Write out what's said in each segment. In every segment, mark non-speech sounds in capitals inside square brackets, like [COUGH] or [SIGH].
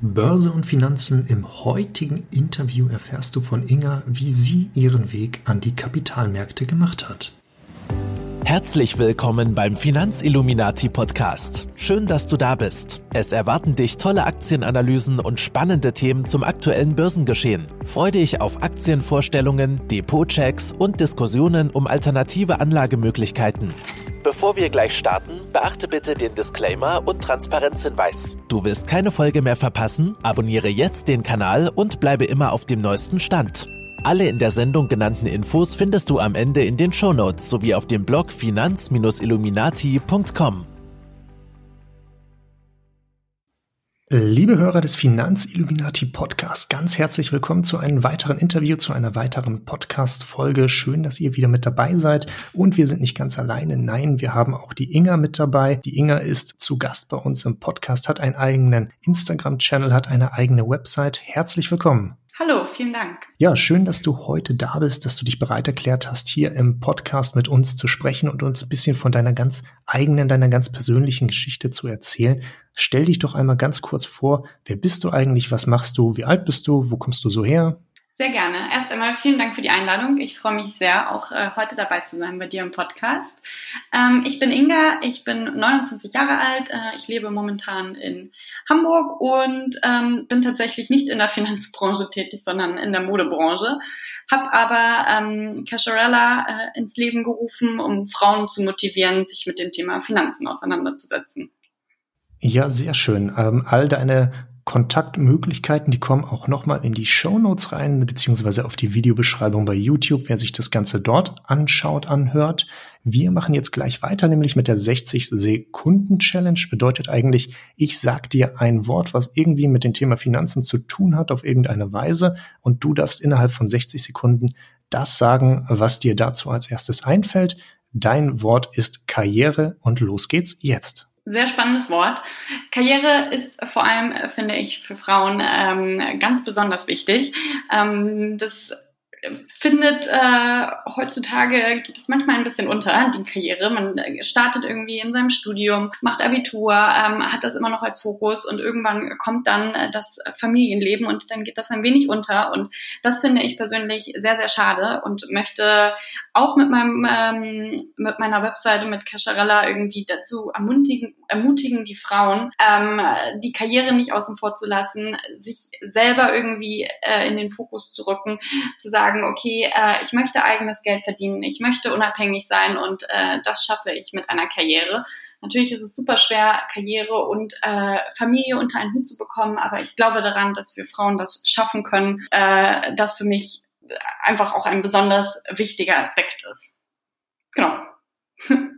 Börse und Finanzen im heutigen Interview erfährst du von Inga, wie sie ihren Weg an die Kapitalmärkte gemacht hat. Herzlich willkommen beim Finanzilluminati Podcast. Schön, dass du da bist. Es erwarten dich tolle Aktienanalysen und spannende Themen zum aktuellen Börsengeschehen. Freue dich auf Aktienvorstellungen, Depotchecks und Diskussionen um alternative Anlagemöglichkeiten. Bevor wir gleich starten, beachte bitte den Disclaimer und Transparenzhinweis. Du willst keine Folge mehr verpassen? Abonniere jetzt den Kanal und bleibe immer auf dem neuesten Stand. Alle in der Sendung genannten Infos findest du am Ende in den Shownotes sowie auf dem Blog finanz-illuminati.com. Liebe Hörer des Finanzilluminati Podcasts, ganz herzlich willkommen zu einem weiteren Interview, zu einer weiteren Podcast-Folge. Schön, dass ihr wieder mit dabei seid. Und wir sind nicht ganz alleine. Nein, wir haben auch die Inga mit dabei. Die Inga ist zu Gast bei uns im Podcast, hat einen eigenen Instagram-Channel, hat eine eigene Website. Herzlich willkommen. Hallo, vielen Dank. Ja, schön, dass du heute da bist, dass du dich bereit erklärt hast, hier im Podcast mit uns zu sprechen und uns ein bisschen von deiner ganz eigenen, deiner ganz persönlichen Geschichte zu erzählen. Stell dich doch einmal ganz kurz vor, wer bist du eigentlich, was machst du, wie alt bist du, wo kommst du so her? Sehr gerne. Erst einmal vielen Dank für die Einladung. Ich freue mich sehr, auch äh, heute dabei zu sein bei dir im Podcast. Ähm, ich bin Inga, ich bin 29 Jahre alt, äh, ich lebe momentan in Hamburg und ähm, bin tatsächlich nicht in der Finanzbranche tätig, sondern in der Modebranche. Hab aber ähm, äh, ins Leben gerufen, um Frauen zu motivieren, sich mit dem Thema Finanzen auseinanderzusetzen. Ja, sehr schön. Ähm, all deine Kontaktmöglichkeiten, die kommen auch nochmal in die Show Notes rein, beziehungsweise auf die Videobeschreibung bei YouTube, wer sich das Ganze dort anschaut, anhört. Wir machen jetzt gleich weiter, nämlich mit der 60 Sekunden Challenge. Bedeutet eigentlich, ich sag dir ein Wort, was irgendwie mit dem Thema Finanzen zu tun hat, auf irgendeine Weise, und du darfst innerhalb von 60 Sekunden das sagen, was dir dazu als erstes einfällt. Dein Wort ist Karriere und los geht's jetzt. Sehr spannendes Wort. Karriere ist vor allem, äh, finde ich, für Frauen ähm, ganz besonders wichtig. Ähm, das findet äh, heutzutage geht es manchmal ein bisschen unter, die Karriere. Man äh, startet irgendwie in seinem Studium, macht Abitur, ähm, hat das immer noch als Fokus und irgendwann kommt dann äh, das Familienleben und dann geht das ein wenig unter. Und das finde ich persönlich sehr, sehr schade und möchte auch mit meinem ähm, mit meiner Webseite mit Casharella irgendwie dazu ermutigen, ermutigen die Frauen, ähm, die Karriere nicht außen vor zu lassen, sich selber irgendwie äh, in den Fokus zu rücken, zu sagen, sagen, okay, äh, ich möchte eigenes Geld verdienen, ich möchte unabhängig sein und äh, das schaffe ich mit einer Karriere. Natürlich ist es super schwer, Karriere und äh, Familie unter einen Hut zu bekommen, aber ich glaube daran, dass wir Frauen das schaffen können, äh, das für mich einfach auch ein besonders wichtiger Aspekt ist. Genau. [LAUGHS]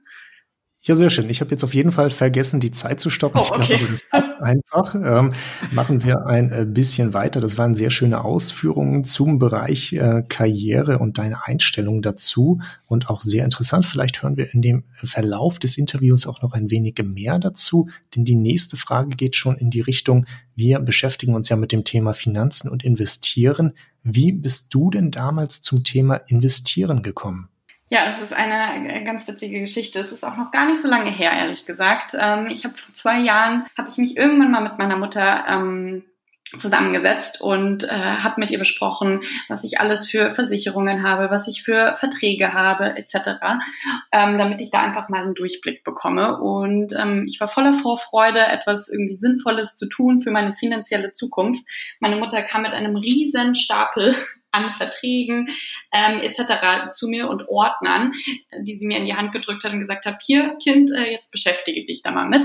Ja, sehr schön. Ich habe jetzt auf jeden Fall vergessen, die Zeit zu stoppen. Oh, okay. Ich glaube, das [LAUGHS] einfach. Ähm, machen wir ein äh, bisschen weiter. Das waren sehr schöne Ausführungen zum Bereich äh, Karriere und deine Einstellung dazu und auch sehr interessant. Vielleicht hören wir in dem Verlauf des Interviews auch noch ein wenig mehr dazu, denn die nächste Frage geht schon in die Richtung, wir beschäftigen uns ja mit dem Thema Finanzen und Investieren. Wie bist du denn damals zum Thema Investieren gekommen? Ja, es ist eine äh, ganz witzige Geschichte. Es ist auch noch gar nicht so lange her, ehrlich gesagt. Ähm, ich habe vor zwei Jahren, habe ich mich irgendwann mal mit meiner Mutter ähm, zusammengesetzt und äh, habe mit ihr besprochen, was ich alles für Versicherungen habe, was ich für Verträge habe, etc., ähm, damit ich da einfach mal einen Durchblick bekomme. Und ähm, ich war voller Vorfreude, etwas irgendwie Sinnvolles zu tun für meine finanzielle Zukunft. Meine Mutter kam mit einem riesen Stapel an Verträgen ähm, etc. zu mir und Ordnern, die sie mir in die Hand gedrückt hat und gesagt hat, hier Kind, äh, jetzt beschäftige dich da mal mit.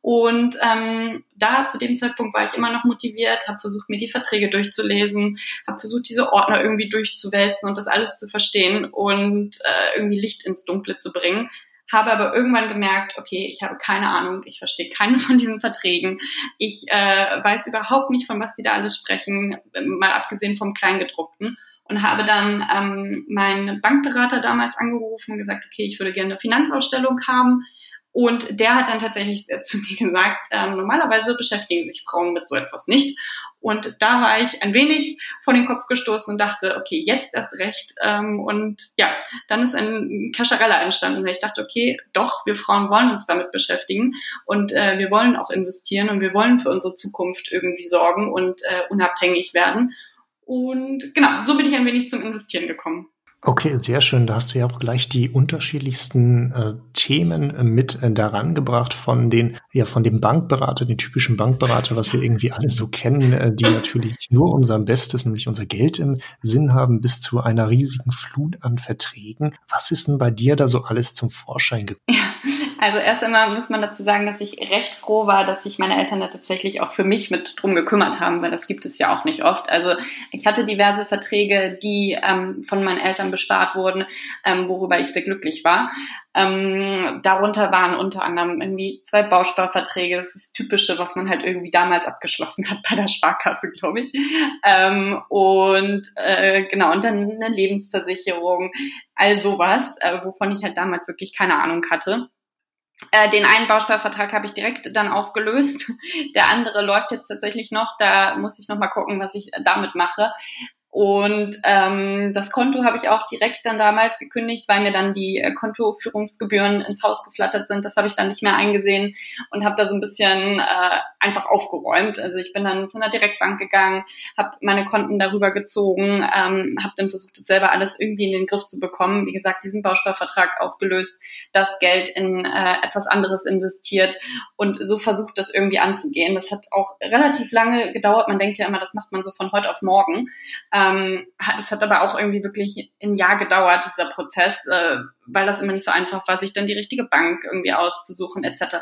Und ähm, da zu dem Zeitpunkt war ich immer noch motiviert, habe versucht, mir die Verträge durchzulesen, habe versucht, diese Ordner irgendwie durchzuwälzen und das alles zu verstehen und äh, irgendwie Licht ins Dunkle zu bringen habe aber irgendwann gemerkt, okay, ich habe keine Ahnung, ich verstehe keine von diesen Verträgen, ich äh, weiß überhaupt nicht, von was die da alles sprechen, mal abgesehen vom Kleingedruckten. Und habe dann ähm, meinen Bankberater damals angerufen und gesagt, okay, ich würde gerne eine Finanzausstellung haben Und der hat dann tatsächlich äh, zu mir gesagt, äh, normalerweise beschäftigen sich Frauen mit so etwas nicht. Und da war ich ein wenig vor den Kopf gestoßen und dachte, okay, jetzt erst recht. Ähm, und ja, dann ist ein Kascherella entstanden, weil ich dachte, okay, doch, wir Frauen wollen uns damit beschäftigen und äh, wir wollen auch investieren und wir wollen für unsere Zukunft irgendwie sorgen und äh, unabhängig werden. Und genau, so bin ich ein wenig zum Investieren gekommen. Okay, sehr schön. Da hast du ja auch gleich die unterschiedlichsten äh, Themen äh, mit äh, daran gebracht von den, ja, von dem Bankberater, den typischen Bankberater, was wir irgendwie alle so kennen, äh, die natürlich nur unser Bestes, nämlich unser Geld im Sinn haben, bis zu einer riesigen Flut an Verträgen. Was ist denn bei dir da so alles zum Vorschein gekommen? Ja. Also erst einmal muss man dazu sagen, dass ich recht froh war, dass sich meine Eltern da tatsächlich auch für mich mit drum gekümmert haben, weil das gibt es ja auch nicht oft. Also ich hatte diverse Verträge, die ähm, von meinen Eltern bespart wurden, ähm, worüber ich sehr glücklich war. Ähm, darunter waren unter anderem irgendwie zwei Bausparverträge. Das ist das Typische, was man halt irgendwie damals abgeschlossen hat bei der Sparkasse, glaube ich. Ähm, und äh, genau, und dann eine Lebensversicherung, all sowas, äh, wovon ich halt damals wirklich keine Ahnung hatte. Äh, den einen Bausparvertrag habe ich direkt dann aufgelöst. [LAUGHS] Der andere läuft jetzt tatsächlich noch. Da muss ich noch mal gucken, was ich damit mache. Und ähm, das Konto habe ich auch direkt dann damals gekündigt, weil mir dann die äh, Kontoführungsgebühren ins Haus geflattert sind. Das habe ich dann nicht mehr eingesehen und habe da so ein bisschen äh, einfach aufgeräumt. Also ich bin dann zu einer Direktbank gegangen, habe meine Konten darüber gezogen, ähm, habe dann versucht, das selber alles irgendwie in den Griff zu bekommen. Wie gesagt, diesen Bausparvertrag aufgelöst, das Geld in äh, etwas anderes investiert und so versucht, das irgendwie anzugehen. Das hat auch relativ lange gedauert. Man denkt ja immer, das macht man so von heute auf morgen. Ähm, hat, es hat aber auch irgendwie wirklich ein Jahr gedauert, dieser Prozess, äh, weil das immer nicht so einfach war, sich dann die richtige Bank irgendwie auszusuchen etc.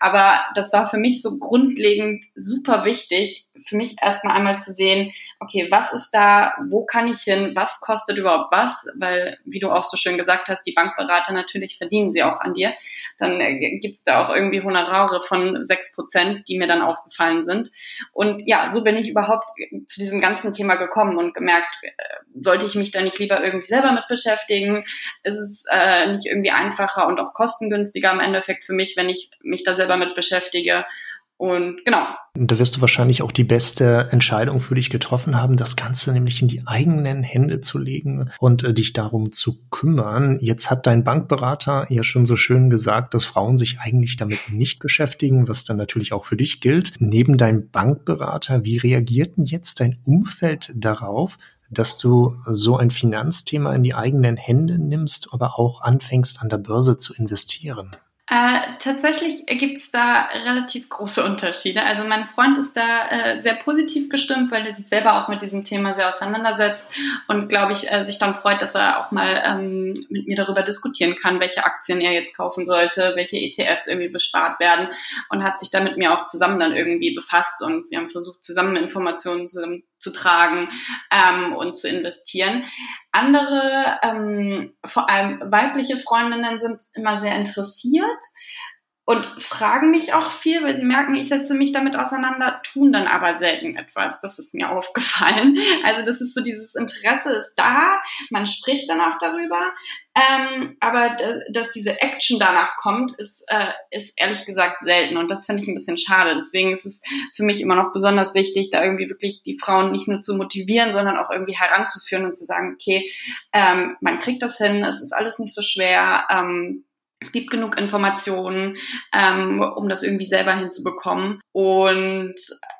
Aber das war für mich so grundlegend super wichtig, für mich erstmal einmal zu sehen, okay, was ist da, wo kann ich hin, was kostet überhaupt was, weil, wie du auch so schön gesagt hast, die Bankberater natürlich verdienen sie auch an dir. Dann äh, gibt's da auch irgendwie Honorare von sechs Prozent, die mir dann aufgefallen sind. Und ja, so bin ich überhaupt zu diesem ganzen Thema gekommen und gemerkt, äh, sollte ich mich da nicht lieber irgendwie selber mit beschäftigen? Ist es äh, nicht irgendwie einfacher und auch kostengünstiger im Endeffekt für mich, wenn ich mich da selber mit beschäftige? Und genau. Und da wirst du wahrscheinlich auch die beste Entscheidung für dich getroffen haben, das Ganze nämlich in die eigenen Hände zu legen und äh, dich darum zu kümmern. Jetzt hat dein Bankberater ja schon so schön gesagt, dass Frauen sich eigentlich damit nicht beschäftigen, was dann natürlich auch für dich gilt. Neben deinem Bankberater, wie reagiert denn jetzt dein Umfeld darauf, dass du so ein Finanzthema in die eigenen Hände nimmst, aber auch anfängst an der Börse zu investieren? Äh, tatsächlich gibt es da relativ große Unterschiede. Also mein Freund ist da äh, sehr positiv gestimmt, weil er sich selber auch mit diesem Thema sehr auseinandersetzt und glaube ich äh, sich dann freut, dass er auch mal ähm, mit mir darüber diskutieren kann, welche Aktien er jetzt kaufen sollte, welche ETFs irgendwie bespart werden und hat sich da mit mir auch zusammen dann irgendwie befasst und wir haben versucht zusammen Informationen zu, zu tragen ähm, und zu investieren. Andere, ähm, vor allem weibliche Freundinnen, sind immer sehr interessiert und fragen mich auch viel, weil sie merken, ich setze mich damit auseinander, tun dann aber selten etwas. Das ist mir aufgefallen. [LAUGHS] Also das ist so dieses Interesse ist da, man spricht dann auch darüber, ähm, aber dass diese Action danach kommt, ist, äh, ist ehrlich gesagt selten und das finde ich ein bisschen schade. Deswegen ist es für mich immer noch besonders wichtig, da irgendwie wirklich die Frauen nicht nur zu motivieren, sondern auch irgendwie heranzuführen und zu sagen, okay, ähm, man kriegt das hin, es ist alles nicht so schwer. Ähm, es gibt genug Informationen, ähm, um das irgendwie selber hinzubekommen. Und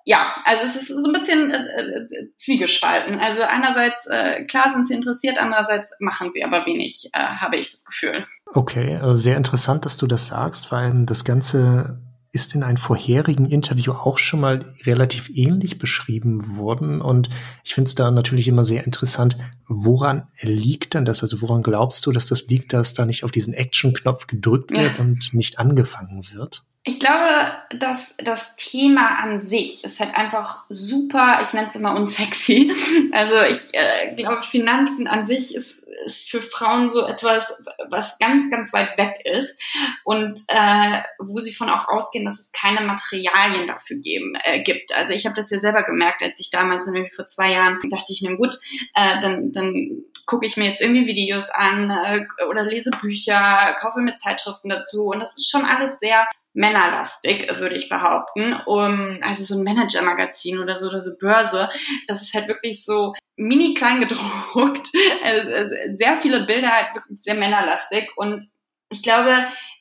ja, also es ist so ein bisschen äh, äh, zwiegespalten. Also einerseits, äh, klar sind sie interessiert, andererseits machen sie aber wenig, äh, habe ich das Gefühl. Okay, äh, sehr interessant, dass du das sagst, weil das Ganze ist in einem vorherigen Interview auch schon mal relativ ähnlich beschrieben worden. Und ich finde es da natürlich immer sehr interessant, woran liegt denn das? Also woran glaubst du, dass das liegt, dass da nicht auf diesen Action-Knopf gedrückt wird ja. und nicht angefangen wird? Ich glaube, dass das Thema an sich ist halt einfach super, ich nenne es immer unsexy. [LAUGHS] Also ich äh, glaube, Finanzen an sich ist, ist für Frauen so etwas, was ganz, ganz weit weg ist und äh, wo sie von auch ausgehen, dass es keine Materialien dafür geben, äh, gibt. Also ich habe das ja selber gemerkt, als ich damals, irgendwie vor zwei Jahren, dachte ich, na gut, äh, dann, dann gucke ich mir jetzt irgendwie Videos an äh, oder lese Bücher, kaufe mir Zeitschriften dazu. Und das ist schon alles sehr männerlastig, würde ich behaupten. Um, also so ein Manager-Magazin oder so oder so Börse, das ist halt wirklich so mini klein gedruckt, also [LAUGHS] sehr viele Bilder halt wirklich sehr männerlastig. Und ich glaube,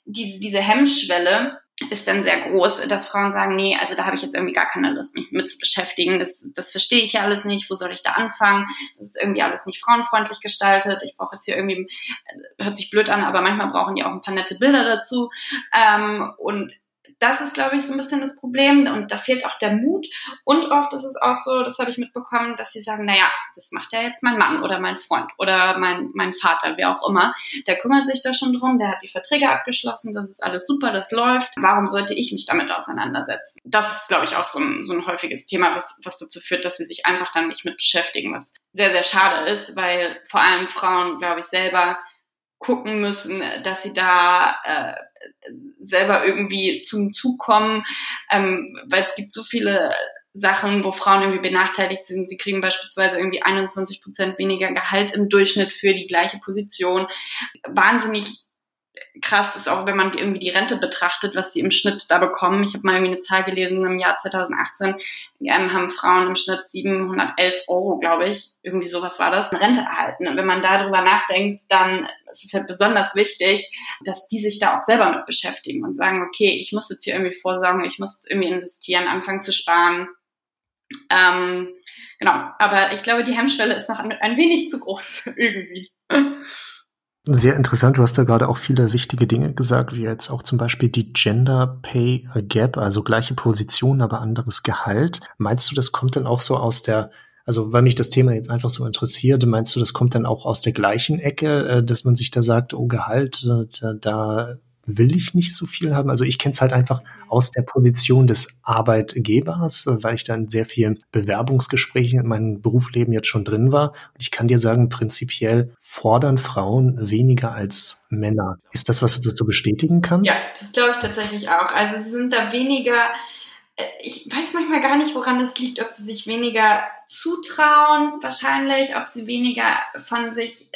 diese, diese Hemmschwelle, ist dann sehr groß, dass Frauen sagen, nee, also da habe ich jetzt irgendwie gar keine Lust, mich mit zu beschäftigen. Das, das verstehe ich ja alles nicht. Wo soll ich da anfangen? Das ist irgendwie alles nicht frauenfreundlich gestaltet. Ich brauche jetzt hier irgendwie, hört sich blöd an, aber manchmal brauchen die auch ein paar nette Bilder dazu. Ähm, und das ist, glaube ich, so ein bisschen das Problem. Und da fehlt auch der Mut. Und oft ist es auch so, das habe ich mitbekommen, dass sie sagen, naja, das macht ja jetzt mein Mann oder mein Freund oder mein, mein Vater, wer auch immer. Der kümmert sich da schon drum, der hat die Verträge abgeschlossen, das ist alles super, das läuft. Warum sollte ich mich damit auseinandersetzen? Das ist, glaube ich, auch so ein, so ein häufiges Thema, was, was dazu führt, dass sie sich einfach dann nicht mit beschäftigen, was sehr, sehr schade ist, weil vor allem Frauen, glaube ich, selber gucken müssen, dass sie da äh, selber irgendwie zum Zug kommen, ähm, weil es gibt so viele Sachen, wo Frauen irgendwie benachteiligt sind. Sie kriegen beispielsweise irgendwie 21 Prozent weniger Gehalt im Durchschnitt für die gleiche Position. Wahnsinnig krass ist auch, wenn man irgendwie die Rente betrachtet, was sie im Schnitt da bekommen. Ich habe mal irgendwie eine Zahl gelesen, im Jahr 2018 ähm, haben Frauen im Schnitt 711 Euro, glaube ich, irgendwie sowas war das, Rente erhalten. Und wenn man darüber nachdenkt, dann ist es halt besonders wichtig, dass die sich da auch selber mit beschäftigen und sagen, okay, ich muss jetzt hier irgendwie vorsorgen, ich muss irgendwie investieren, anfangen zu sparen. Ähm, genau, aber ich glaube, die Hemmschwelle ist noch ein, ein wenig zu groß [LAUGHS] irgendwie. Sehr interessant. Du hast da gerade auch viele wichtige Dinge gesagt, wie jetzt auch zum Beispiel die Gender Pay Gap, also gleiche Position, aber anderes Gehalt. Meinst du, das kommt dann auch so aus der, also weil mich das Thema jetzt einfach so interessiert, meinst du, das kommt dann auch aus der gleichen Ecke, äh, dass man sich da sagt, oh Gehalt, äh, da, da will ich nicht so viel haben. Also ich kenne es halt einfach aus der Position des Arbeitgebers, weil ich da in sehr vielen Bewerbungsgesprächen in meinem Berufsleben jetzt schon drin war. Und ich kann dir sagen, prinzipiell fordern Frauen weniger als Männer. Ist das, was du dazu bestätigen kannst? Ja, das glaube ich tatsächlich auch. Also sie sind da weniger äh, ich weiß manchmal gar nicht, woran es liegt, ob sie sich weniger zutrauen, wahrscheinlich, ob sie weniger von sich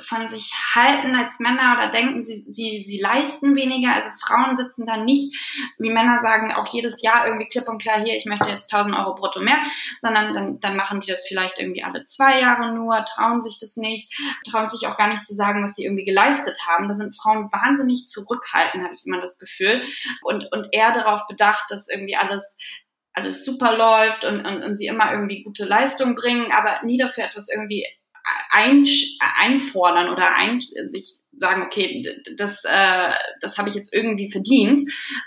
von sich halten als Männer oder denken, sie, sie, sie leisten weniger. Also Frauen sitzen da nicht, wie Männer sagen, auch jedes Jahr irgendwie klipp und klar, hier, ich möchte jetzt 1000 Euro brutto mehr, sondern dann, dann machen die das vielleicht irgendwie alle zwei Jahre nur, trauen sich das nicht, trauen sich auch gar nicht zu sagen, was sie irgendwie geleistet haben. Da sind Frauen wahnsinnig zurückhaltend, habe ich immer das Gefühl. Und, und eher darauf bedacht, dass irgendwie alles alles super läuft und, und, und sie immer irgendwie gute Leistung bringen, aber nie dafür etwas irgendwie ein, einfordern oder ein, sich sagen, okay, das, äh, das habe ich jetzt irgendwie verdient.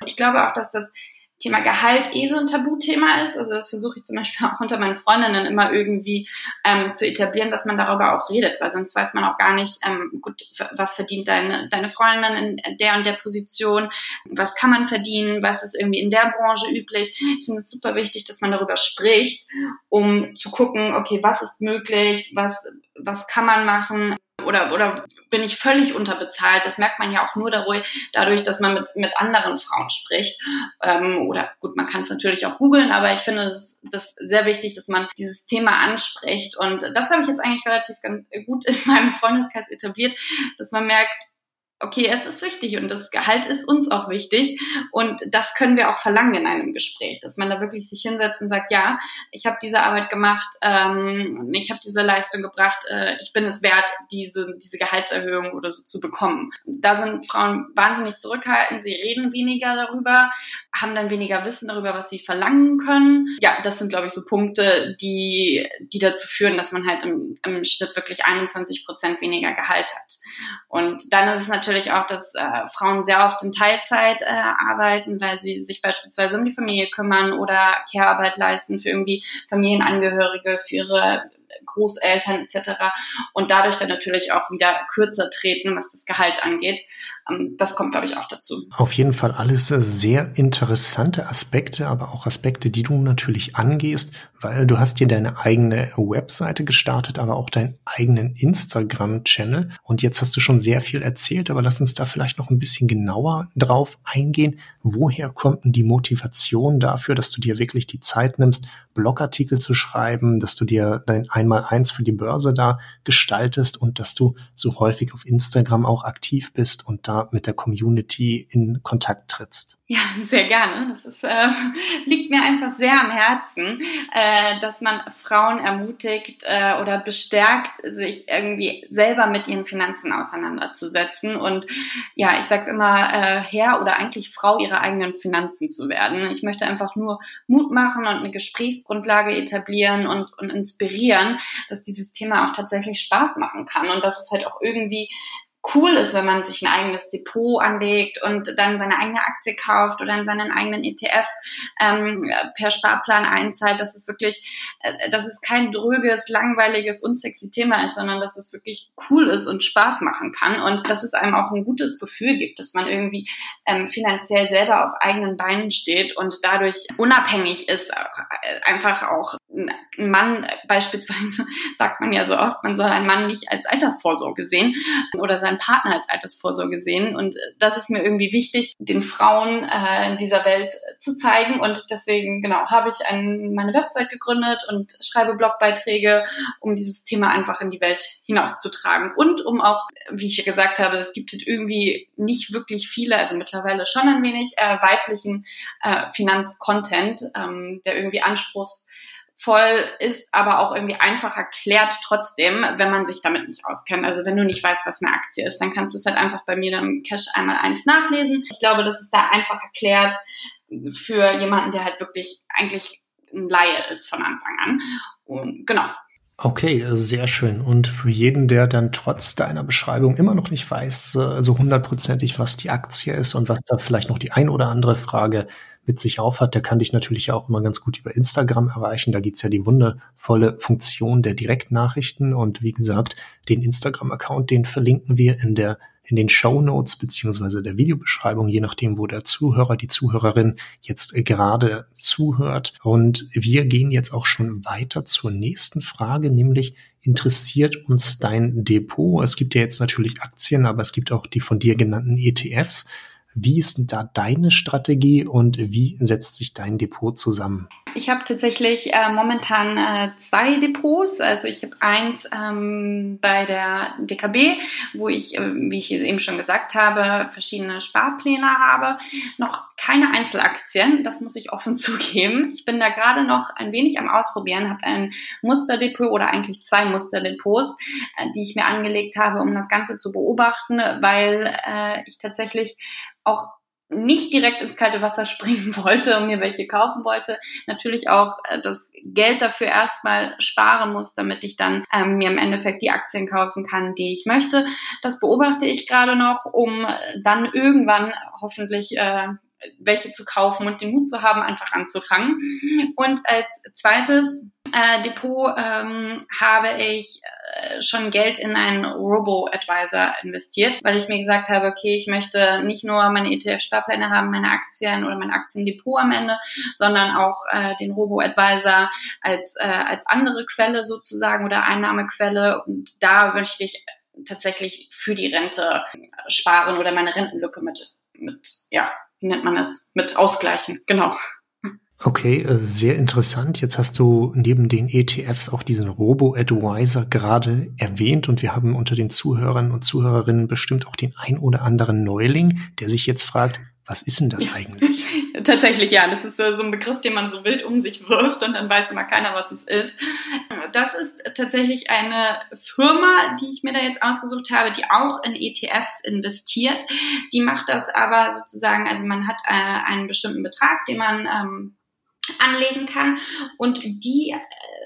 Ich glaube auch, dass das Thema Gehalt eh so ein Tabuthema ist. Also das versuche ich zum Beispiel auch unter meinen Freundinnen immer irgendwie ähm, zu etablieren, dass man darüber auch redet, weil sonst weiß man auch gar nicht, ähm, gut, was verdient deine, deine Freundin in der und der Position, was kann man verdienen, was ist irgendwie in der Branche üblich. Ich finde es super wichtig, dass man darüber spricht, um zu gucken, okay, was ist möglich, was, was kann man machen oder, oder bin ich völlig unterbezahlt. Das merkt man ja auch nur dadurch, dass man mit, mit anderen Frauen spricht. Ähm, oder gut, man kann es natürlich auch googeln, aber ich finde es das sehr wichtig, dass man dieses Thema anspricht. Und das habe ich jetzt eigentlich relativ gut in meinem Freundeskreis etabliert, dass man merkt, okay, es ist wichtig und das Gehalt ist uns auch wichtig und das können wir auch verlangen in einem Gespräch, dass man da wirklich sich hinsetzt und sagt, ja, ich habe diese Arbeit gemacht, ähm, ich habe diese Leistung gebracht, äh, ich bin es wert, diese, diese Gehaltserhöhung oder so zu bekommen. Und da sind Frauen wahnsinnig zurückhaltend, sie reden weniger darüber, haben dann weniger Wissen darüber, was sie verlangen können. Ja, das sind, glaube ich, so Punkte, die, die dazu führen, dass man halt im, im Schnitt wirklich 21 Prozent weniger Gehalt hat. Und dann ist es natürlich natürlich auch, dass äh, Frauen sehr oft in Teilzeit äh, arbeiten, weil sie sich beispielsweise um die Familie kümmern oder Care-Arbeit leisten für irgendwie Familienangehörige, für ihre Großeltern etc. Und dadurch dann natürlich auch wieder kürzer treten, was das Gehalt angeht. Ähm, das kommt, glaube ich, auch dazu. Auf jeden Fall alles sehr interessante Aspekte, aber auch Aspekte, die du natürlich angehst, weil du hast dir deine eigene Webseite gestartet, aber auch deinen eigenen Instagram-Channel. Und jetzt hast du schon sehr viel erzählt, aber lass uns da vielleicht noch ein bisschen genauer drauf eingehen. Woher kommt denn die Motivation dafür, dass du dir wirklich die Zeit nimmst, Blogartikel zu schreiben, dass du dir dein einmal eins für die Börse da gestaltest und dass du so häufig auf Instagram auch aktiv bist und da mit der Community in Kontakt trittst. Ja, sehr gerne. Das ist, äh, [LAUGHS] liegt mir einfach sehr am Herzen, äh, dass man Frauen ermutigt äh, oder bestärkt, sich irgendwie selber mit ihren Finanzen auseinanderzusetzen und ja, ich sag's immer, äh, Herr oder eigentlich Frau ihrer eigenen Finanzen zu werden. Ich möchte einfach nur Mut machen und eine Gesprächsgrundlage etablieren und, und inspirieren, dass dieses Thema auch tatsächlich Spaß machen kann und dass es halt auch irgendwie cool ist, wenn man sich ein eigenes Depot anlegt und dann seine eigene Aktie kauft oder in seinen eigenen ETF ähm, per Sparplan einzahlt, dass es wirklich, äh, dass es kein dröges, langweiliges, unsexy Thema ist, sondern dass es wirklich cool ist und Spaß machen kann und dass es einem auch ein gutes Gefühl gibt, dass man irgendwie ähm, finanziell selber auf eigenen Beinen steht und dadurch unabhängig ist, äh, einfach auch ein Mann beispielsweise [LAUGHS] sagt man ja so oft, man soll einen Mann nicht als Altersvorsorge sehen oder sein Partner als Altersvorsorge sehen. Und das ist mir irgendwie wichtig, den Frauen äh, in dieser Welt zu zeigen. Und deswegen, genau, habe ich ein, meine Website gegründet und schreibe Blogbeiträge, um dieses Thema einfach in die Welt hinauszutragen. Und um auch, wie ich ja gesagt habe, es gibt halt irgendwie nicht wirklich viele, also mittlerweile schon ein wenig, äh, weiblichen äh, Finanzcontent, ähm, der irgendwie anspruchs voll ist, aber auch irgendwie einfach erklärt trotzdem, wenn man sich damit nicht auskennt. Also wenn du nicht weißt, was eine Aktie ist, dann kannst du es halt einfach bei mir dann Cash einmal eins nachlesen. Ich glaube, das ist da einfach erklärt für jemanden, der halt wirklich eigentlich ein Laie ist von Anfang an. Und genau, Okay, sehr schön. Und für jeden, der dann trotz deiner Beschreibung immer noch nicht weiß, so also hundertprozentig, was die Aktie ist und was da vielleicht noch die ein oder andere Frage mit sich aufhat, der kann dich natürlich auch immer ganz gut über Instagram erreichen. Da gibt's ja die wundervolle Funktion der Direktnachrichten. Und wie gesagt, den Instagram-Account, den verlinken wir in der in den Show Notes beziehungsweise der Videobeschreibung, je nachdem, wo der Zuhörer, die Zuhörerin jetzt gerade zuhört. Und wir gehen jetzt auch schon weiter zur nächsten Frage, nämlich interessiert uns dein Depot? Es gibt ja jetzt natürlich Aktien, aber es gibt auch die von dir genannten ETFs. Wie ist denn da deine Strategie und wie setzt sich dein Depot zusammen? Ich habe tatsächlich äh, momentan äh, zwei Depots. Also ich habe eins ähm, bei der DKB, wo ich, äh, wie ich eben schon gesagt habe, verschiedene Sparpläne habe. Noch keine Einzelaktien, das muss ich offen [LAUGHS] zugeben. Ich bin da gerade noch ein wenig am Ausprobieren, habe ein Musterdepot oder eigentlich zwei Musterdepots, äh, die ich mir angelegt habe, um das Ganze zu beobachten, weil äh, ich tatsächlich auch nicht direkt ins kalte Wasser [LAUGHS] springen wollte und mir welche kaufen wollte, natürlich auch äh, das Geld dafür erstmal sparen muss, damit ich dann ähm, mir im Endeffekt die Aktien kaufen kann, die ich möchte. Das beobachte ich gerade noch, um dann irgendwann hoffentlich äh, welche zu kaufen und den Mut zu haben, einfach anzufangen. Und als zweites äh, Depot ähm, habe ich äh, schon Geld in einen Robo-Advisor investiert, weil ich mir gesagt habe, okay, ich möchte nicht nur meine ETF-Sparpläne haben, meine Aktien oder mein Aktiendepot am Ende, sondern auch äh, den Robo-Advisor als, äh, als andere Quelle sozusagen oder Einnahmequelle. Und da möchte ich tatsächlich für die Rente sparen oder meine Rentenlücke mit, mit ja, wie nennt man das, mit ausgleichen. Genau. Okay, äh, sehr interessant. Jetzt hast du neben den ETFs auch diesen Robo-Advisor gerade erwähnt und wir haben unter den Zuhörern und Zuhörerinnen bestimmt auch den ein oder anderen Neuling, der sich jetzt fragt, was ist denn das eigentlich? [LAUGHS] Tatsächlich, ja. Das ist so ein Begriff, den man so wild um sich wirft und dann weiß immer keiner, was es ist. Das ist tatsächlich eine Firma, die ich mir da jetzt ausgesucht habe, die auch in ETFs investiert. Die macht das aber sozusagen, also man hat äh, einen bestimmten Betrag, den man ähm, anlegen kann und die äh,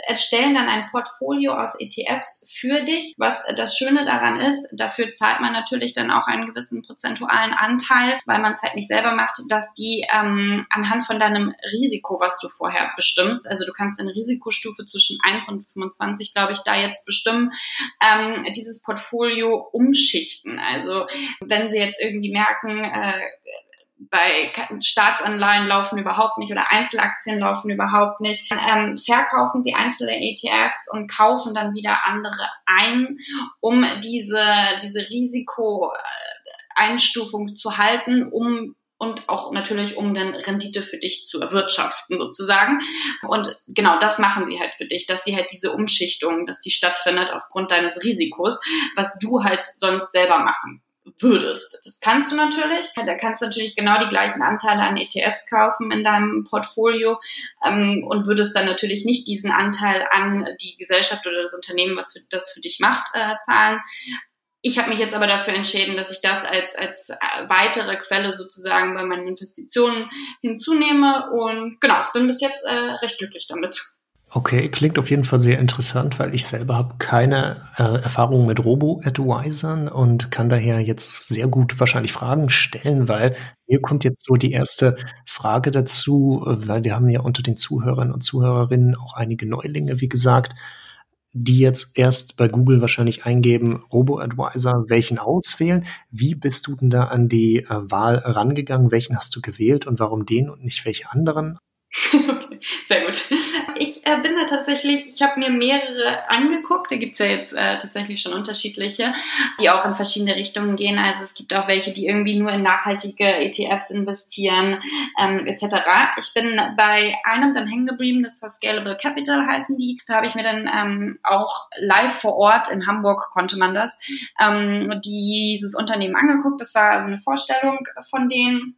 erstellen dann ein Portfolio aus ETFs für dich. Was das Schöne daran ist, dafür zahlt man natürlich dann auch einen gewissen prozentualen Anteil, weil man es halt nicht selber macht, dass die ähm, anhand von deinem Risiko, was du vorher bestimmst, also du kannst eine Risikostufe zwischen 1 und 25, glaube ich, da jetzt bestimmen, ähm, dieses Portfolio umschichten. Also wenn sie jetzt irgendwie merken, äh, bei Staatsanleihen laufen überhaupt nicht oder Einzelaktien laufen überhaupt nicht. Ähm, verkaufen sie einzelne ETFs und kaufen dann wieder andere ein, um diese, diese Risikoeinstufung zu halten, um und auch natürlich, um dann Rendite für dich zu erwirtschaften sozusagen. Und genau das machen sie halt für dich, dass sie halt diese Umschichtung, dass die stattfindet aufgrund deines Risikos, was du halt sonst selber machen würdest. Das kannst du natürlich. Da kannst du natürlich genau die gleichen Anteile an ETFs kaufen in deinem Portfolio ähm, und würdest dann natürlich nicht diesen Anteil an die Gesellschaft oder das Unternehmen, was für, das für dich macht, äh, zahlen. Ich habe mich jetzt aber dafür entschieden, dass ich das als, als äh, weitere Quelle sozusagen bei meinen Investitionen hinzunehme und genau, bin bis jetzt äh, recht glücklich damit. Okay, klingt auf jeden Fall sehr interessant, weil ich selber habe keine äh, Erfahrung mit Robo-Advisern und kann daher jetzt sehr gut wahrscheinlich Fragen stellen, weil mir kommt jetzt so die erste Frage dazu, weil wir haben ja unter den Zuhörern und Zuhörerinnen auch einige Neulinge, wie gesagt die jetzt erst bei Google wahrscheinlich eingeben, Robo-Advisor, welchen auswählen. Wie bist du denn da an die äh, Wahl rangegangen? Welchen hast du gewählt und warum den und nicht welche anderen? [LAUGHS] Sehr gut. Ich äh, bin da tatsächlich, ich habe mir mehrere angeguckt. Da gibt's ja jetzt äh, tatsächlich schon unterschiedliche, die auch in verschiedene Richtungen gehen. Also es gibt auch welche, die irgendwie nur in nachhaltige ETFs investieren, ähm, etc. Ich bin bei einem dann hängen geblieben, das war Scalable Capital heißen die. Da habe ich mir dann ähm, auch live vor Ort in Hamburg konnte man das, ähm, dieses Unternehmen angeguckt. Das war also eine Vorstellung von denen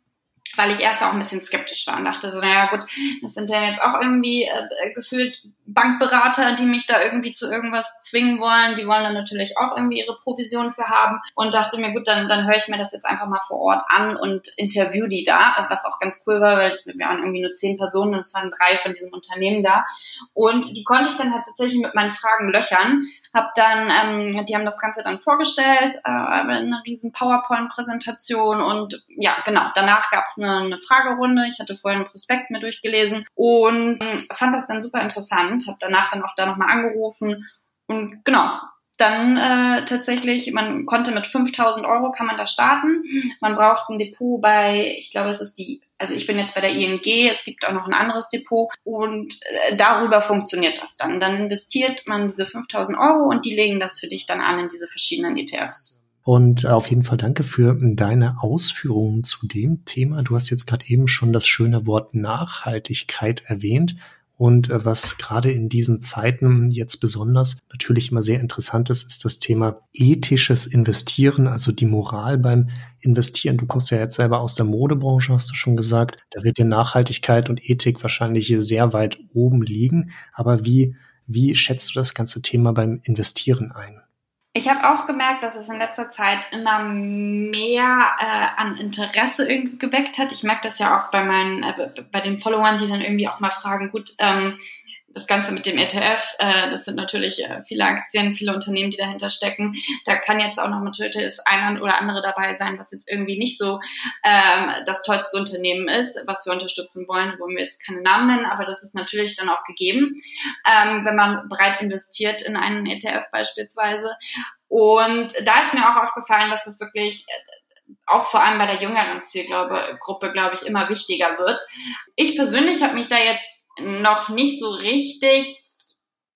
weil ich erst auch ein bisschen skeptisch war und dachte so, naja gut, das sind ja jetzt auch irgendwie äh, gefühlt Bankberater, die mich da irgendwie zu irgendwas zwingen wollen. Die wollen dann natürlich auch irgendwie ihre Provision für haben und dachte mir, gut, dann, dann höre ich mir das jetzt einfach mal vor Ort an und interview die da, was auch ganz cool war, weil wir waren irgendwie nur zehn Personen und es waren drei von diesem Unternehmen da. Und die konnte ich dann halt tatsächlich mit meinen Fragen löchern hab dann, ähm, die haben das Ganze dann vorgestellt, äh, eine riesen PowerPoint-Präsentation und ja, genau, danach gab's eine, eine Fragerunde. Ich hatte vorher einen Prospekt mir durchgelesen und äh, fand das dann super interessant, habe danach dann auch da nochmal angerufen und genau, dann äh, tatsächlich, man konnte mit 5000 Euro kann man da starten. Man braucht ein Depot bei, ich glaube, es ist die, also ich bin jetzt bei der ING, es gibt auch noch ein anderes Depot und äh, darüber funktioniert das dann. Dann investiert man diese 5000 Euro und die legen das für dich dann an in diese verschiedenen ETFs. Und auf jeden Fall danke für deine Ausführungen zu dem Thema. Du hast jetzt gerade eben schon das schöne Wort Nachhaltigkeit erwähnt. Und äh, was gerade in diesen Zeiten jetzt besonders natürlich immer sehr interessant ist, ist das Thema ethisches Investieren, also die Moral beim Investieren. Du kommst ja jetzt selber aus der Modebranche, hast du schon gesagt. Da wird dir Nachhaltigkeit und Ethik wahrscheinlich sehr weit oben liegen. Aber wie, wie schätzt du das ganze Thema beim Investieren ein? Ich habe auch gemerkt, dass es in letzter Zeit immer mehr äh, an Interesse irgendwie geweckt hat. Ich merke das ja auch bei meinen, äh, bei den Followern, die dann irgendwie auch mal fragen, gut, ähm, das Ganze mit dem ETF, äh, das sind natürlich äh, viele Aktien, viele Unternehmen, die dahinter stecken. Da kann jetzt auch noch natürlich das eine oder andere dabei sein, was jetzt irgendwie nicht so ähm, das tollste Unternehmen ist, was wir unterstützen wollen, wollen wir jetzt keine Namen nennen, aber das ist natürlich dann auch gegeben, ähm, wenn man breit investiert in einen ETF beispielsweise. Und da ist mir auch aufgefallen, dass das wirklich äh, auch vor allem bei der jüngeren Zielgruppe, glaube ich, immer wichtiger wird. Ich persönlich habe mich da jetzt noch nicht so richtig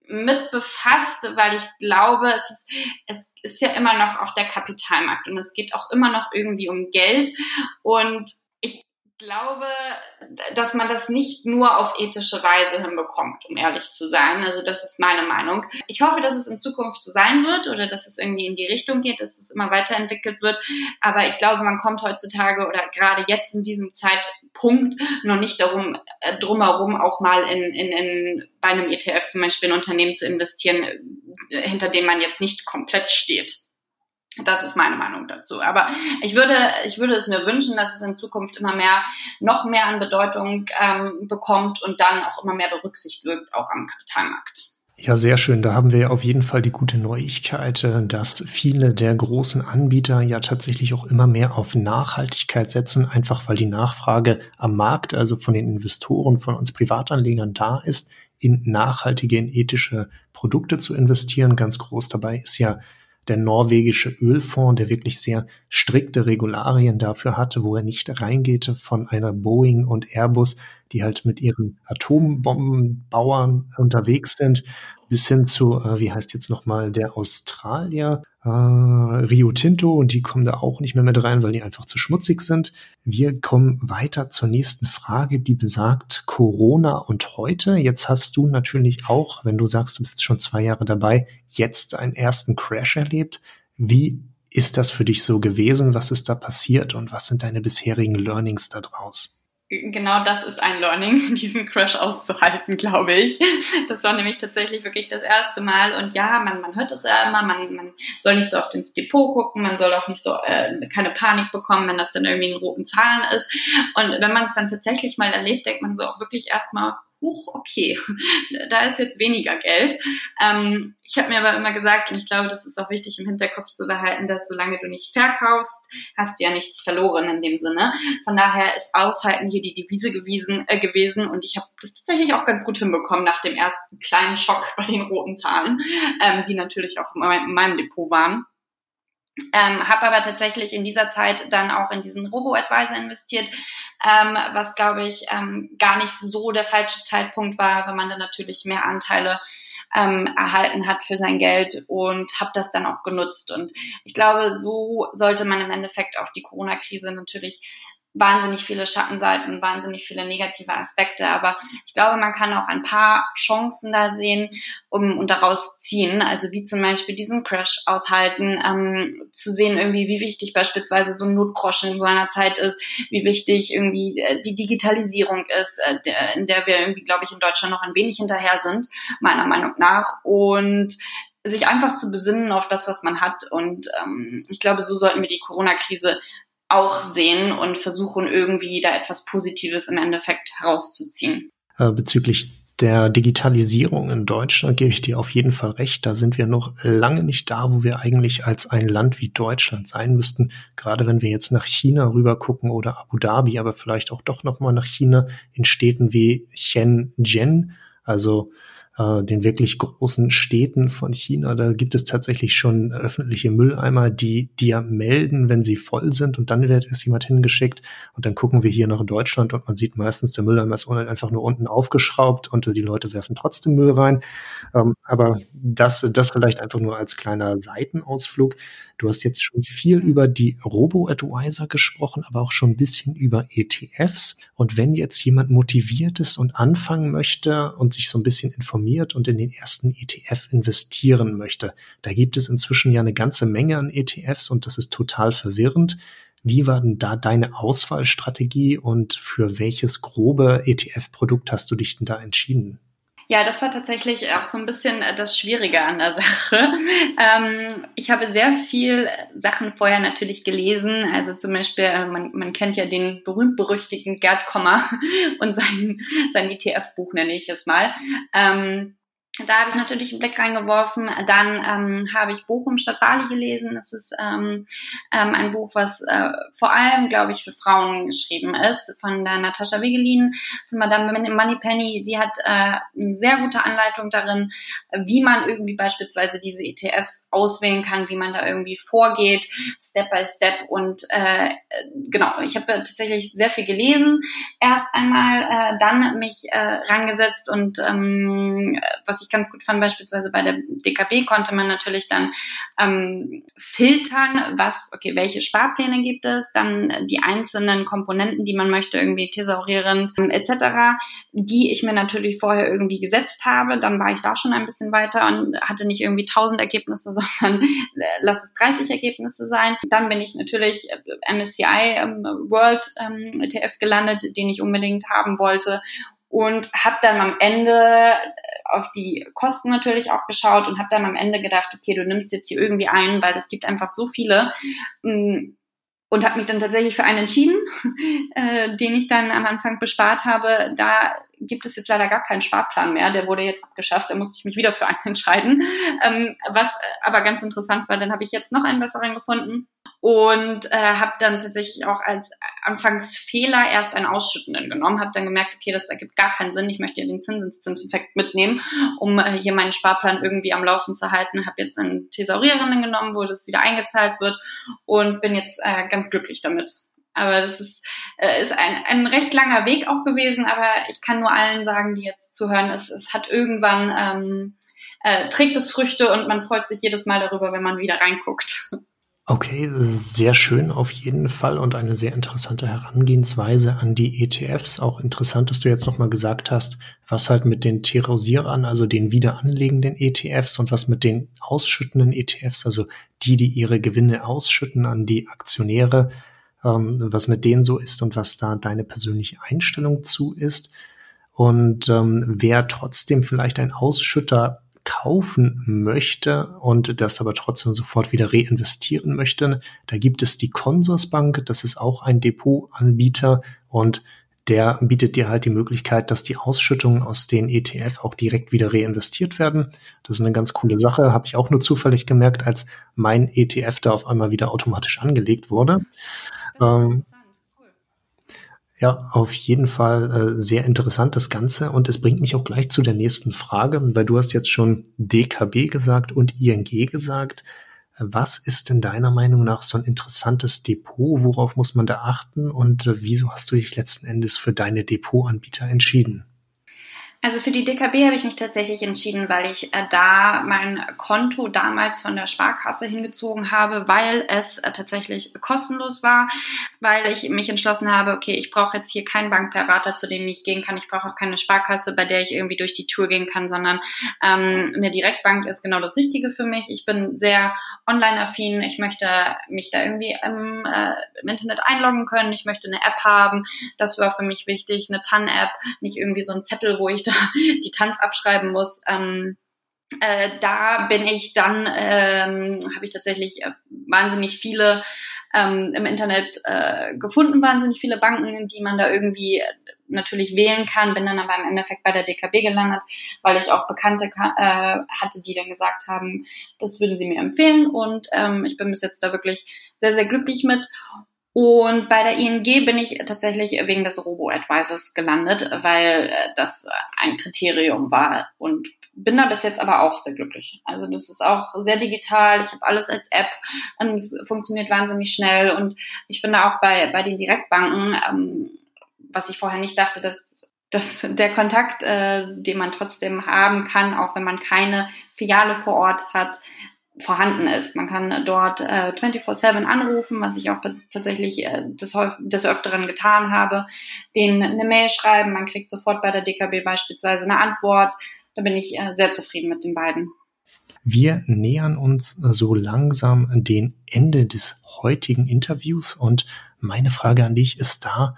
mit befasst, weil ich glaube, es ist, es ist ja immer noch auch der Kapitalmarkt und es geht auch immer noch irgendwie um Geld. Und glaube, dass man das nicht nur auf ethische Weise hinbekommt, um ehrlich zu sein. Also das ist meine Meinung. Ich hoffe, dass es in Zukunft so sein wird oder dass es irgendwie in die Richtung geht, dass es immer weiterentwickelt wird. Aber ich glaube, man kommt heutzutage oder gerade jetzt in diesem Zeitpunkt noch nicht darum, äh, drumherum auch mal in, in, in bei einem ETF zum Beispiel ein Unternehmen zu investieren, hinter dem man jetzt nicht komplett steht. Das ist meine Meinung dazu. Aber ich würde, ich würde es mir wünschen, dass es in Zukunft immer mehr, noch mehr an Bedeutung ähm, bekommt und dann auch immer mehr berücksichtigt wird, auch am Kapitalmarkt. Ja, sehr schön. Da haben wir auf jeden Fall die gute Neuigkeit, äh, dass viele der großen Anbieter ja tatsächlich auch immer mehr auf Nachhaltigkeit setzen, einfach weil die Nachfrage am Markt, also von den Investoren, von uns Privatanlegern da ist, in nachhaltige, in ethische Produkte zu investieren. Ganz groß dabei ist ja der norwegische Ölfonds, der wirklich sehr strikte Regularien dafür hatte, wo er nicht reingeht von einer Boeing und Airbus die halt mit ihren Atombombenbauern unterwegs sind, bis hin zu, äh, wie heißt jetzt nochmal, der Australier, äh, Rio Tinto, und die kommen da auch nicht mehr mit rein, weil die einfach zu schmutzig sind. Wir kommen weiter zur nächsten Frage, die besagt Corona und heute. Jetzt hast du natürlich auch, wenn du sagst, du bist schon zwei Jahre dabei, jetzt einen ersten Crash erlebt. Wie ist das für dich so gewesen? Was ist da passiert und was sind deine bisherigen Learnings daraus? Genau das ist ein Learning, [LAUGHS] diesen Crash auszuhalten, glaube ich. Das war nämlich tatsächlich wirklich das erste Mal. Und ja, man, man hört es ja immer, man, man soll nicht so oft ins Depot gucken, man soll auch nicht so äh, keine Panik bekommen, wenn das dann irgendwie in roten Zahlen ist. Und wenn man es dann tatsächlich mal erlebt, denkt man so auch wirklich erstmal, huch, okay, [LAUGHS] da ist jetzt weniger Geld. Ähm, ich habe mir aber immer gesagt, und ich glaube, das ist auch wichtig im Hinterkopf zu behalten, dass solange du nicht verkaufst, hast du ja nichts verloren in dem Sinne. Von daher ist Aushalten hier die Devise gewesen, äh, gewesen und ich habe das tatsächlich auch ganz gut hinbekommen nach dem ersten kleinen Schock [LAUGHS] bei den roten Zahlen, ähm, die natürlich auch in meinem Depot waren. Ähm, habe aber tatsächlich in dieser Zeit dann auch in diesen Robo-Advisor investiert, ähm, was glaube ich ähm, gar nicht so der falsche Zeitpunkt war, wenn man dann natürlich mehr Anteile ähm, erhalten hat für sein Geld und habe das dann auch genutzt. Und ich glaube, so sollte man im Endeffekt auch die Corona-Krise natürlich wahnsinnig viele Schattenseiten, wahnsinnig viele negative Aspekte, aber ich glaube, man kann auch ein paar Chancen da sehen um, und daraus ziehen, also wie zum Beispiel diesen Crash aushalten, ähm, zu sehen irgendwie, wie wichtig beispielsweise so ein Notgroschen in so einer Zeit ist, wie wichtig irgendwie äh, die Digitalisierung ist, äh, der, in der wir irgendwie, glaube ich, in Deutschland noch ein wenig hinterher sind, meiner Meinung nach. Und sich einfach zu besinnen auf das, was man hat. Und ähm, ich glaube, so sollten wir die Corona-Krise auch sehen und versuchen irgendwie da etwas Positives im Endeffekt herauszuziehen. Äh, bezüglich der Digitalisierung in Deutschland gebe ich dir auf jeden Fall recht. Da sind wir noch lange nicht da, wo wir eigentlich als ein Land wie Deutschland sein müssten. Gerade wenn wir jetzt nach China rüber gucken oder Abu Dhabi, aber vielleicht auch doch noch mal nach China in Städten wie Shenzhen. Also äh, den wirklich großen Städten von China, da gibt es tatsächlich schon öffentliche Mülleimer, die dir melden, wenn sie voll sind. Und dann wird erst jemand hingeschickt. Und dann gucken wir hier nach Deutschland. Und man sieht meistens, der Mülleimer ist einfach nur unten aufgeschraubt. Und die Leute werfen trotzdem Müll rein. Ähm, aber das, das vielleicht einfach nur als kleiner Seitenausflug. Du hast jetzt schon viel über die Robo-Advisor gesprochen, aber auch schon ein bisschen über ETFs. Und wenn jetzt jemand motiviert ist und anfangen möchte und sich so ein bisschen informiert und in den ersten ETF investieren möchte, da gibt es inzwischen ja eine ganze Menge an ETFs und das ist total verwirrend. Wie war denn da deine Auswahlstrategie und für welches grobe ETF-Produkt hast du dich denn da entschieden? Ja, das war tatsächlich auch so ein bisschen äh, das Schwierige an der [LAUGHS] Sache. Ähm, ich habe sehr viel Sachen vorher natürlich gelesen. Also zum Beispiel, äh, man, man kennt ja den berühmt-berüchtigten Gerd Kommer [LAUGHS] und sein, sein ETF-Buch nenne ich es mal. Ähm, da habe ich natürlich einen Blick reingeworfen. Dann ähm, habe ich Bochum statt Bali gelesen. Das ist ähm, ähm, ein Buch, was äh, vor allem, glaube ich, für Frauen geschrieben ist, von der Natascha Wegelin, von Madame Moneypenny. Sie hat äh, eine sehr gute Anleitung darin, wie man irgendwie beispielsweise diese ETFs auswählen kann, wie man da irgendwie vorgeht, Step by Step. Und äh, genau, ich habe tatsächlich sehr viel gelesen. Erst einmal, äh, dann mich äh, rangesetzt und ähm, was ich ich ganz gut fand, beispielsweise bei der DKB konnte man natürlich dann ähm, filtern, was, okay, welche Sparpläne gibt es, dann die einzelnen Komponenten, die man möchte, irgendwie thesaurierend ähm, etc., die ich mir natürlich vorher irgendwie gesetzt habe. Dann war ich da schon ein bisschen weiter und hatte nicht irgendwie 1000 Ergebnisse, [LAUGHS] sondern äh, lass es 30 Ergebnisse sein. Dann bin ich natürlich äh, MSCI ähm, World ähm, ETF gelandet, den ich unbedingt haben wollte und habe dann am Ende auf die Kosten natürlich auch geschaut und habe dann am Ende gedacht, okay, du nimmst jetzt hier irgendwie einen, weil es gibt einfach so viele mm, und habe mich dann tatsächlich für einen entschieden, [LAUGHS] äh, den ich dann am Anfang bespart habe. Da gibt es jetzt leider gar keinen Sparplan mehr, der wurde jetzt abgeschafft, da musste ich mich wieder für einen [LAUGHS] entscheiden. Ähm, was aber ganz interessant war, dann habe ich jetzt noch einen besseren gefunden und äh, habe dann tatsächlich auch als Anfangsfehler erst einen Ausschüttenden genommen, habe dann gemerkt, okay, das ergibt gar keinen Sinn, ich möchte ja den Zinseszinseffekt mitnehmen, um äh, hier meinen Sparplan irgendwie am Laufen zu halten, habe jetzt einen Thesaurierenden genommen, wo das wieder eingezahlt wird und bin jetzt äh, ganz glücklich damit. Aber das ist, äh, ist ein, ein recht langer Weg auch gewesen, aber ich kann nur allen sagen, die jetzt zuhören, es, es hat irgendwann, ähm, äh, trägt es Früchte und man freut sich jedes Mal darüber, wenn man wieder reinguckt. [LAUGHS] Okay, sehr schön auf jeden Fall und eine sehr interessante Herangehensweise an die ETFs. Auch interessant, dass du jetzt nochmal gesagt hast, was halt mit den Terosierern, also den wiederanlegenden ETFs und was mit den ausschüttenden ETFs, also die, die ihre Gewinne ausschütten an die Aktionäre, ähm, was mit denen so ist und was da deine persönliche Einstellung zu ist. Und ähm, wer trotzdem vielleicht ein Ausschütter kaufen möchte und das aber trotzdem sofort wieder reinvestieren möchte, da gibt es die Consorsbank, das ist auch ein Depotanbieter und der bietet dir halt die Möglichkeit, dass die Ausschüttungen aus den ETF auch direkt wieder reinvestiert werden. Das ist eine ganz coole Sache, habe ich auch nur zufällig gemerkt, als mein ETF da auf einmal wieder automatisch angelegt wurde. Ähm, ja, auf jeden Fall äh, sehr interessant das Ganze und es bringt mich auch gleich zu der nächsten Frage, weil du hast jetzt schon DKB gesagt und ING gesagt. Was ist denn deiner Meinung nach so ein interessantes Depot? Worauf muss man da achten und äh, wieso hast du dich letzten Endes für deine Depotanbieter entschieden? Also für die DKB habe ich mich tatsächlich entschieden, weil ich äh, da mein Konto damals von der Sparkasse hingezogen habe, weil es äh, tatsächlich kostenlos war, weil ich mich entschlossen habe, okay, ich brauche jetzt hier keinen Bankberater, zu dem ich gehen kann. Ich brauche auch keine Sparkasse, bei der ich irgendwie durch die Tour gehen kann, sondern ähm, eine Direktbank ist genau das Richtige für mich. Ich bin sehr online-affin. Ich möchte mich da irgendwie im, äh, im Internet einloggen können. Ich möchte eine App haben. Das war für mich wichtig. Eine TAN-App, nicht irgendwie so ein Zettel, wo ich da die Tanz abschreiben muss. Ähm, äh, da bin ich dann, ähm, habe ich tatsächlich äh, wahnsinnig viele ähm, im Internet äh, gefunden, wahnsinnig viele Banken, die man da irgendwie natürlich wählen kann, bin dann aber im Endeffekt bei der DKB gelandet, weil ich auch Bekannte äh, hatte, die dann gesagt haben, das würden sie mir empfehlen und ähm, ich bin bis jetzt da wirklich sehr, sehr glücklich mit. Und bei der ING bin ich tatsächlich wegen des Robo-Advisors gelandet, weil äh, das ein Kriterium war und bin da bis jetzt aber auch sehr glücklich. Also das ist auch sehr digital. Ich habe alles als App und es funktioniert wahnsinnig schnell. Und ich finde auch bei, bei den Direktbanken, ähm, was ich vorher nicht dachte, dass, dass der Kontakt, äh, den man trotzdem haben kann, auch wenn man keine Filiale vor Ort hat, vorhanden ist. Man kann dort äh, 24-7 anrufen, was ich auch tatsächlich äh, des, des Öfteren getan habe, denen eine Mail schreiben, man kriegt sofort bei der DKB beispielsweise eine Antwort. Da bin ich äh, sehr zufrieden mit den beiden. Wir nähern uns so langsam dem Ende des heutigen Interviews und meine Frage an dich ist da,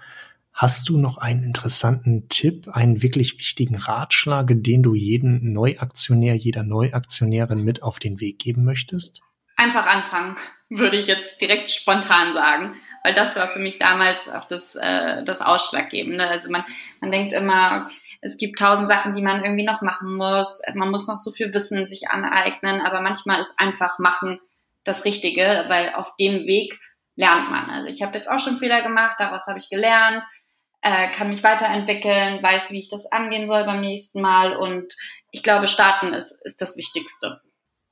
Hast du noch einen interessanten Tipp, einen wirklich wichtigen Ratschlag, den du jeden Neuaktionär, jeder Neuaktionärin mit auf den Weg geben möchtest? Einfach anfangen, würde ich jetzt direkt spontan sagen. Weil das war für mich damals auch das, äh, das Ausschlaggebende. Also man, man denkt immer, es gibt tausend Sachen, die man irgendwie noch machen muss. Man muss noch so viel Wissen sich aneignen, aber manchmal ist einfach machen das Richtige, weil auf dem Weg lernt man. Also ich habe jetzt auch schon Fehler gemacht, daraus habe ich gelernt äh, kann mich weiterentwickeln, weiß, wie ich das angehen soll beim nächsten Mal und ich glaube, starten ist, ist das Wichtigste.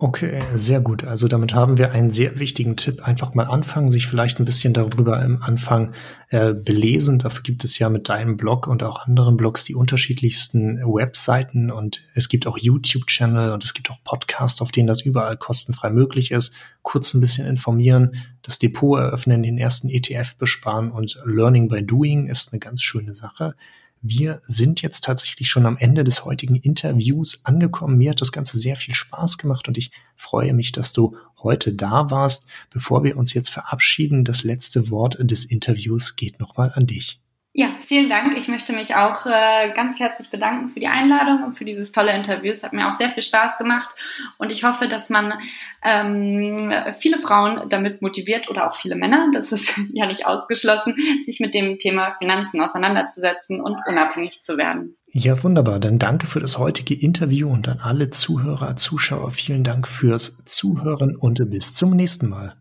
Okay, sehr gut. Also damit haben wir einen sehr wichtigen Tipp. Einfach mal anfangen, sich vielleicht ein bisschen darüber im Anfang äh, belesen. Dafür gibt es ja mit deinem Blog und auch anderen Blogs die unterschiedlichsten Webseiten und es gibt auch YouTube-Channel und es gibt auch Podcasts, auf denen das überall kostenfrei möglich ist. Kurz ein bisschen informieren, das Depot eröffnen, den ersten ETF besparen und Learning by Doing ist eine ganz schöne Sache. Wir sind jetzt tatsächlich schon am Ende des heutigen Interviews angekommen. Mir hat das Ganze sehr viel Spaß gemacht und ich freue mich, dass du heute da warst. Bevor wir uns jetzt verabschieden, das letzte Wort des Interviews geht nochmal an dich. Ja, vielen Dank. Ich möchte mich auch äh, ganz herzlich bedanken für die Einladung und für dieses tolle Interview. Es hat mir auch sehr viel Spaß gemacht und ich hoffe, dass man ähm, viele Frauen damit motiviert oder auch viele Männer, das ist [LAUGHS] ja nicht ausgeschlossen, sich mit dem Thema Finanzen auseinanderzusetzen und unabhängig zu werden. Ja, wunderbar. Dann danke für das heutige Interview und an alle Zuhörer, Zuschauer. Vielen Dank fürs Zuhören und bis zum nächsten Mal.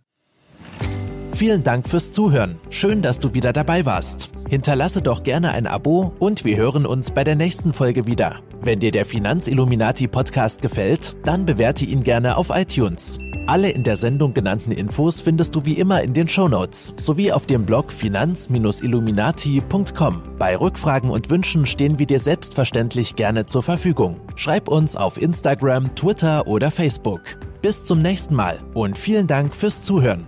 Vielen Dank fürs Zuhören. Schön, dass du wieder dabei warst. Hinterlasse doch gerne ein Abo und wir hören uns bei der nächsten Folge wieder. Wenn dir der Finanzilluminati Podcast gefällt, dann bewerte ihn gerne auf iTunes. Alle in der Sendung genannten Infos findest du wie immer in den Shownotes sowie auf dem Blog finanz-illuminati.com. Bei Rückfragen und Wünschen stehen wir dir selbstverständlich gerne zur Verfügung. Schreib uns auf Instagram, Twitter oder Facebook. Bis zum nächsten Mal und vielen Dank fürs Zuhören.